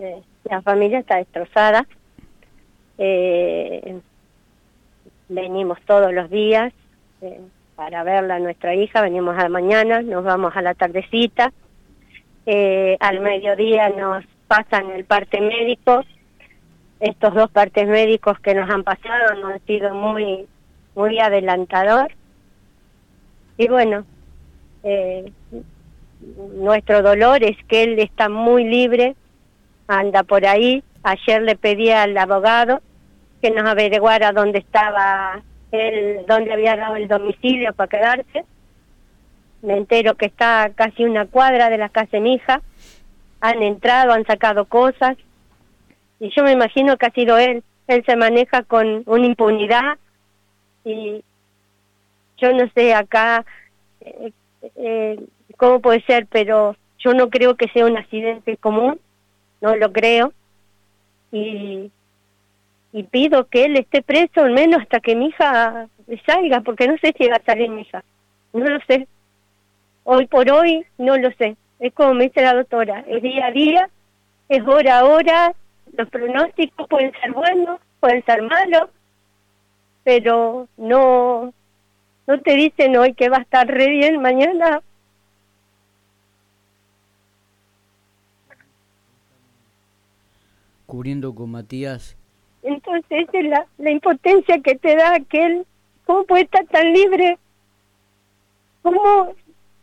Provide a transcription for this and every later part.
eh, la familia está destrozada. Eh, venimos todos los días eh, para verla a nuestra hija, venimos a la mañana, nos vamos a la tardecita, al mediodía nos pasan el parte médico, estos dos partes médicos que nos han pasado nos han sido muy, muy adelantador. Y bueno, nuestro dolor es que él está muy libre, anda por ahí. Ayer le pedí al abogado que nos averiguara dónde estaba él, dónde había dado el domicilio para quedarse. Me entero que está casi una cuadra de la casa de mi hija. Han entrado, han sacado cosas. Y yo me imagino que ha sido él. Él se maneja con una impunidad y yo no sé acá eh, eh, cómo puede ser, pero yo no creo que sea un accidente común, no lo creo. Y, y pido que él esté preso al menos hasta que mi hija salga, porque no sé si va a salir mi hija, no lo sé. Hoy por hoy no lo sé. Es como me dice la doctora, es día a día, es hora a hora, los pronósticos pueden ser buenos, pueden ser malos, pero no, no te dicen hoy que va a estar re bien, mañana cubriendo con Matías. Entonces es la, la impotencia que te da aquel, ¿cómo puede estar tan libre? ¿Cómo?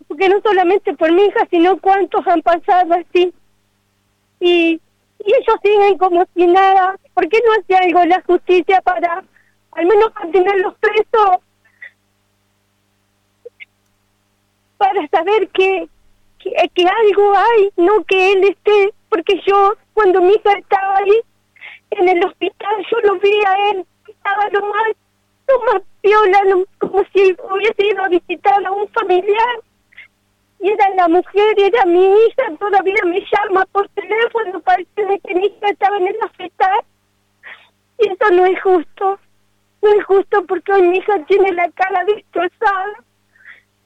Porque no solamente por mi hija, sino cuántos han pasado así. Y, y ellos siguen como si nada. ¿Por qué no hace algo la justicia para, al menos para los presos? Para saber que, que algo hay, no que él esté, porque yo cuando mi hija estaba ahí en el hospital, yo lo vi a él, estaba lo más, lo más piola, como si hubiese ido a visitar a un familiar. Y era la mujer, era mi hija, todavía me llama por teléfono para decirme que mi hija estaba en el hospital. Y eso no es justo. No es justo porque hoy mi hija tiene la cara destrozada.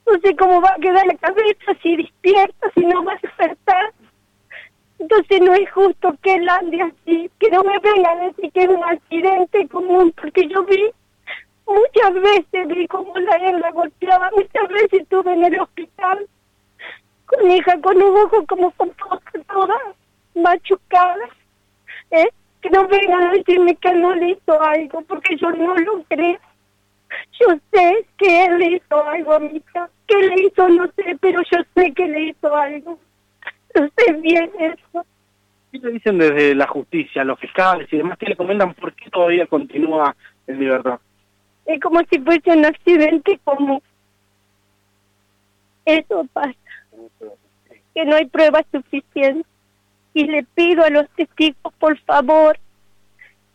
No sé cómo va a quedar la cabeza, si despierta, si no va a despertar. Entonces no es justo que él ande así, que no me venga a decir que es un accidente común, porque yo vi, muchas veces vi cómo la la golpeaba, muchas veces estuve en el hospital con mi hija con un ojo como con todas machucadas, ¿eh? que no vengan a decirme que no le hizo algo, porque yo no lo creo. Yo sé que él le hizo algo a mi hija, que le hizo no sé, pero yo sé que le hizo algo sé bien eso. ¿Qué le dicen desde la justicia, los fiscales y demás? que le comentan por qué todavía continúa en libertad? Es como si fuese un accidente común. Eso pasa. Que no hay pruebas suficientes. Y le pido a los testigos, por favor,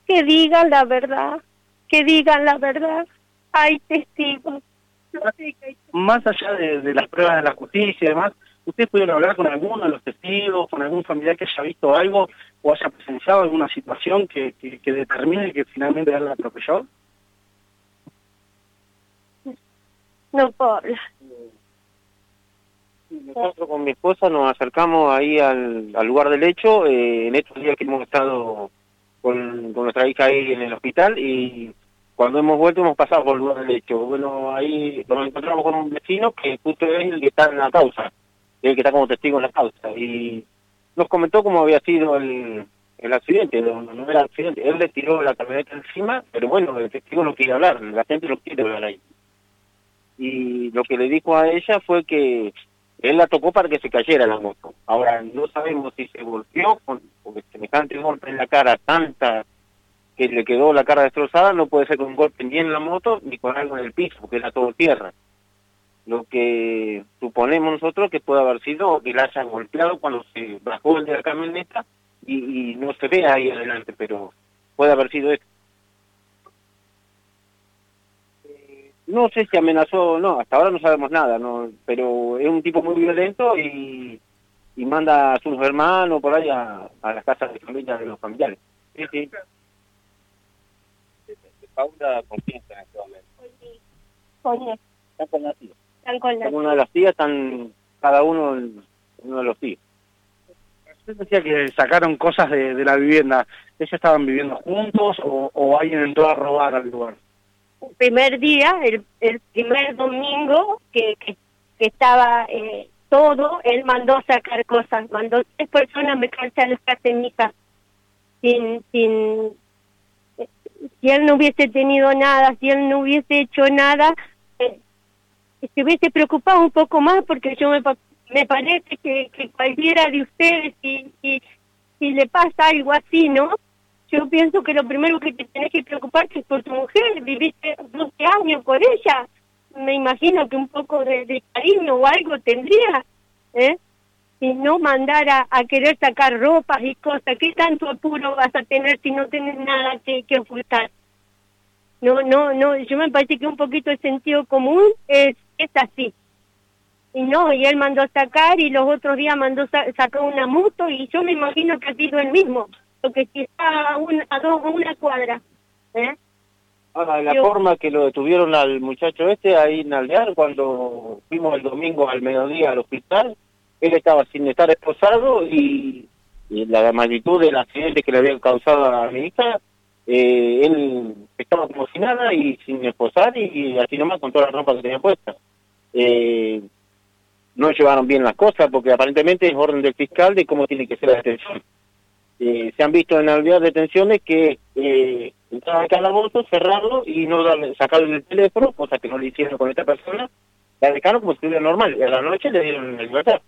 que digan la verdad. Que digan la verdad. Hay testigos. Más allá de, de las pruebas de la justicia y demás, ¿Ustedes pudieron hablar con alguno de los testigos, con algún familiar que haya visto algo o haya presenciado alguna situación que, que, determine que finalmente él la atropelló? No puedo Nosotros con mi esposa nos acercamos ahí al, lugar del hecho eh, en estos días que hemos estado con, con nuestra hija ahí en el hospital y cuando hemos vuelto hemos pasado por el lugar del hecho. Bueno, ahí nos encontramos con un vecino que justo es el que está en la causa el que está como testigo en la causa. Y nos comentó cómo había sido el, el accidente, no, no, era accidente, él le tiró la camioneta encima, pero bueno, el testigo no quiere hablar, la gente lo quiere ver ahí. Y lo que le dijo a ella fue que él la tocó para que se cayera la moto. Ahora, no sabemos si se golpeó con porque semejante golpe en la cara, tanta que le quedó la cara destrozada, no puede ser con un golpe ni en la moto ni con algo en el piso, porque era todo tierra lo que suponemos nosotros que puede haber sido que la hayan golpeado cuando se bajó el de la camioneta y, y no se ve ahí adelante, pero puede haber sido esto. Eh, no sé si amenazó o no, hasta ahora no sabemos nada, no pero es un tipo muy violento y, y manda a sus hermanos por ahí a, a las casas de familia de los familiares. Sí, sí. Paula, ¿con quién está en este momento? Oye. Está con la tía. Están con una de las tías, están cada uno en uno de los tíos. Usted decía que sacaron cosas de, de la vivienda. ¿Ellos estaban viviendo juntos o, o alguien entró a robar al lugar? El primer día, el, el primer domingo que, que, que estaba eh, todo, él mandó sacar cosas, mandó tres personas me a la casa de mi hija. Sin, sin, eh, si él no hubiese tenido nada, si él no hubiese hecho nada, se hubiese preocupado un poco más porque yo me, me parece que, cualquiera de ustedes, si, si, le pasa algo así, ¿no? Yo pienso que lo primero que te tenés que preocuparte es por tu mujer, viviste 12 años por ella, me imagino que un poco de, cariño o algo tendría, ¿eh? Y no mandar a, querer sacar ropas y cosas, ¿qué tanto apuro vas a tener si no tienes nada que, que ocultar? No, no, no, yo me parece que un poquito de sentido común es, es así. Y no, y él mandó sacar y los otros días mandó sacar una moto y yo me imagino que ha sido el mismo, porque si está a, una, a, dos, una cuadra. ¿eh? Ahora, la forma que lo detuvieron al muchacho este ahí en Aldear, cuando fuimos el domingo al mediodía al hospital, él estaba sin estar esposado y, la magnitud del accidente que le había causado a mi hija, eh, él estaba como si nada y sin esposar y, así nomás con toda la ropa que tenía puesta. Eh, no llevaron bien las cosas porque aparentemente es orden del fiscal de cómo tiene que ser la detención. Eh, se han visto en algunas detenciones que eh, entrar al calabozo, cerrarlo y no darle, sacarle el teléfono, cosa que no le hicieron con esta persona, la dejaron como si estuviera normal y a la noche le dieron la libertad.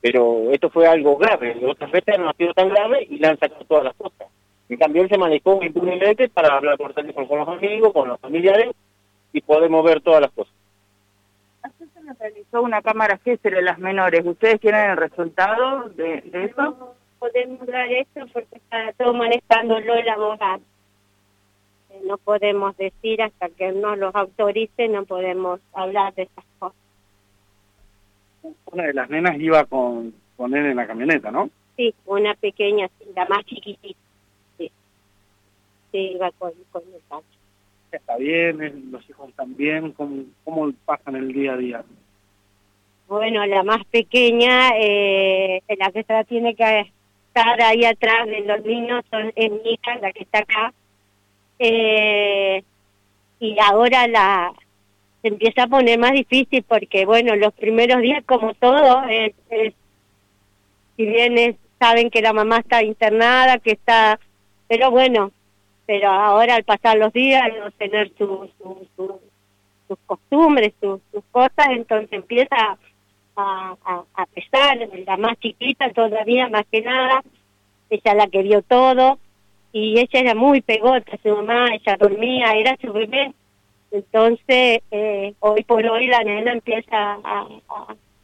Pero esto fue algo grave, otras veces no ha sido tan grave y le han sacado todas las cosas. En cambio, él se manejó impunemente para hablar por teléfono con los amigos, con los familiares y podemos ver todas las cosas realizó una cámara Gesser de las menores. ¿Ustedes tienen el resultado de, eso? No podemos dar eso porque está todo manejándolo el abogado. Eh, no podemos decir hasta que no los autorice, no podemos hablar de esas cosas. Una de las nenas iba con, con él en la camioneta, ¿no? Sí, una pequeña, la más chiquitita. Sí, sí iba con, con el cacho está bien, los hijos están bien, ¿cómo, cómo pasan el día a día? Bueno, la más pequeña, eh, la que está, tiene que estar ahí atrás de los niños son, es mi hija, la que está acá. Eh, y ahora la se empieza a poner más difícil porque, bueno, los primeros días, como todo, es, si bien saben que la mamá está internada, que está... Pero bueno, pero ahora al pasar los días, no tener sus costumbres, sus, cosas, entonces empieza a, a, pesar, la más chiquita todavía más que nada, ella la que vio todo, y ella era muy pegota, su mamá, ella dormía, era su bebé, entonces eh, hoy por hoy la nena empieza a,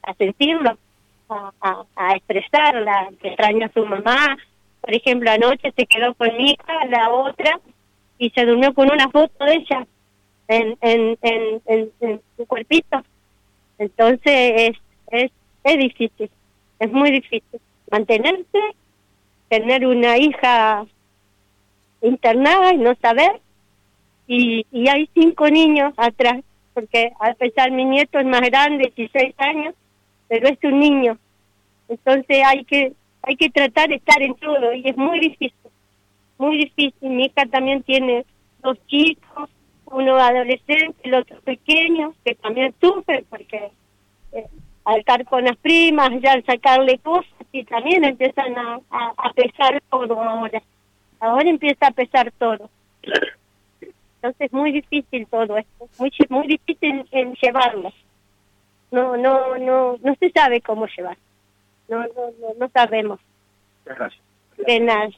a, sentirlo, a, a, expresarla, que extraña a su mamá, por ejemplo, anoche se quedó con mi hija, la otra, y se durmió con una foto de ella en, en, en, en, su cuerpito. Entonces es, es, es difícil, es muy difícil mantenerse, tener una hija internada y no saber. Y, y hay cinco niños atrás, porque a pesar mi nieto es más grande, 16 años, pero es un niño. Entonces hay que hay que tratar de estar en todo y es muy difícil, muy difícil. Mi hija también tiene dos chicos, uno adolescente, el otro pequeño, que también sufre porque eh, al estar con las primas, ya al sacarle cosas, y también empiezan a, a, pesar todo ahora. Ahora empieza a pesar todo. Entonces es muy difícil todo esto, muy muy difícil en llevarlo. No no no no se sabe cómo llevar. No no no, no sabemos. Gracias. De nada.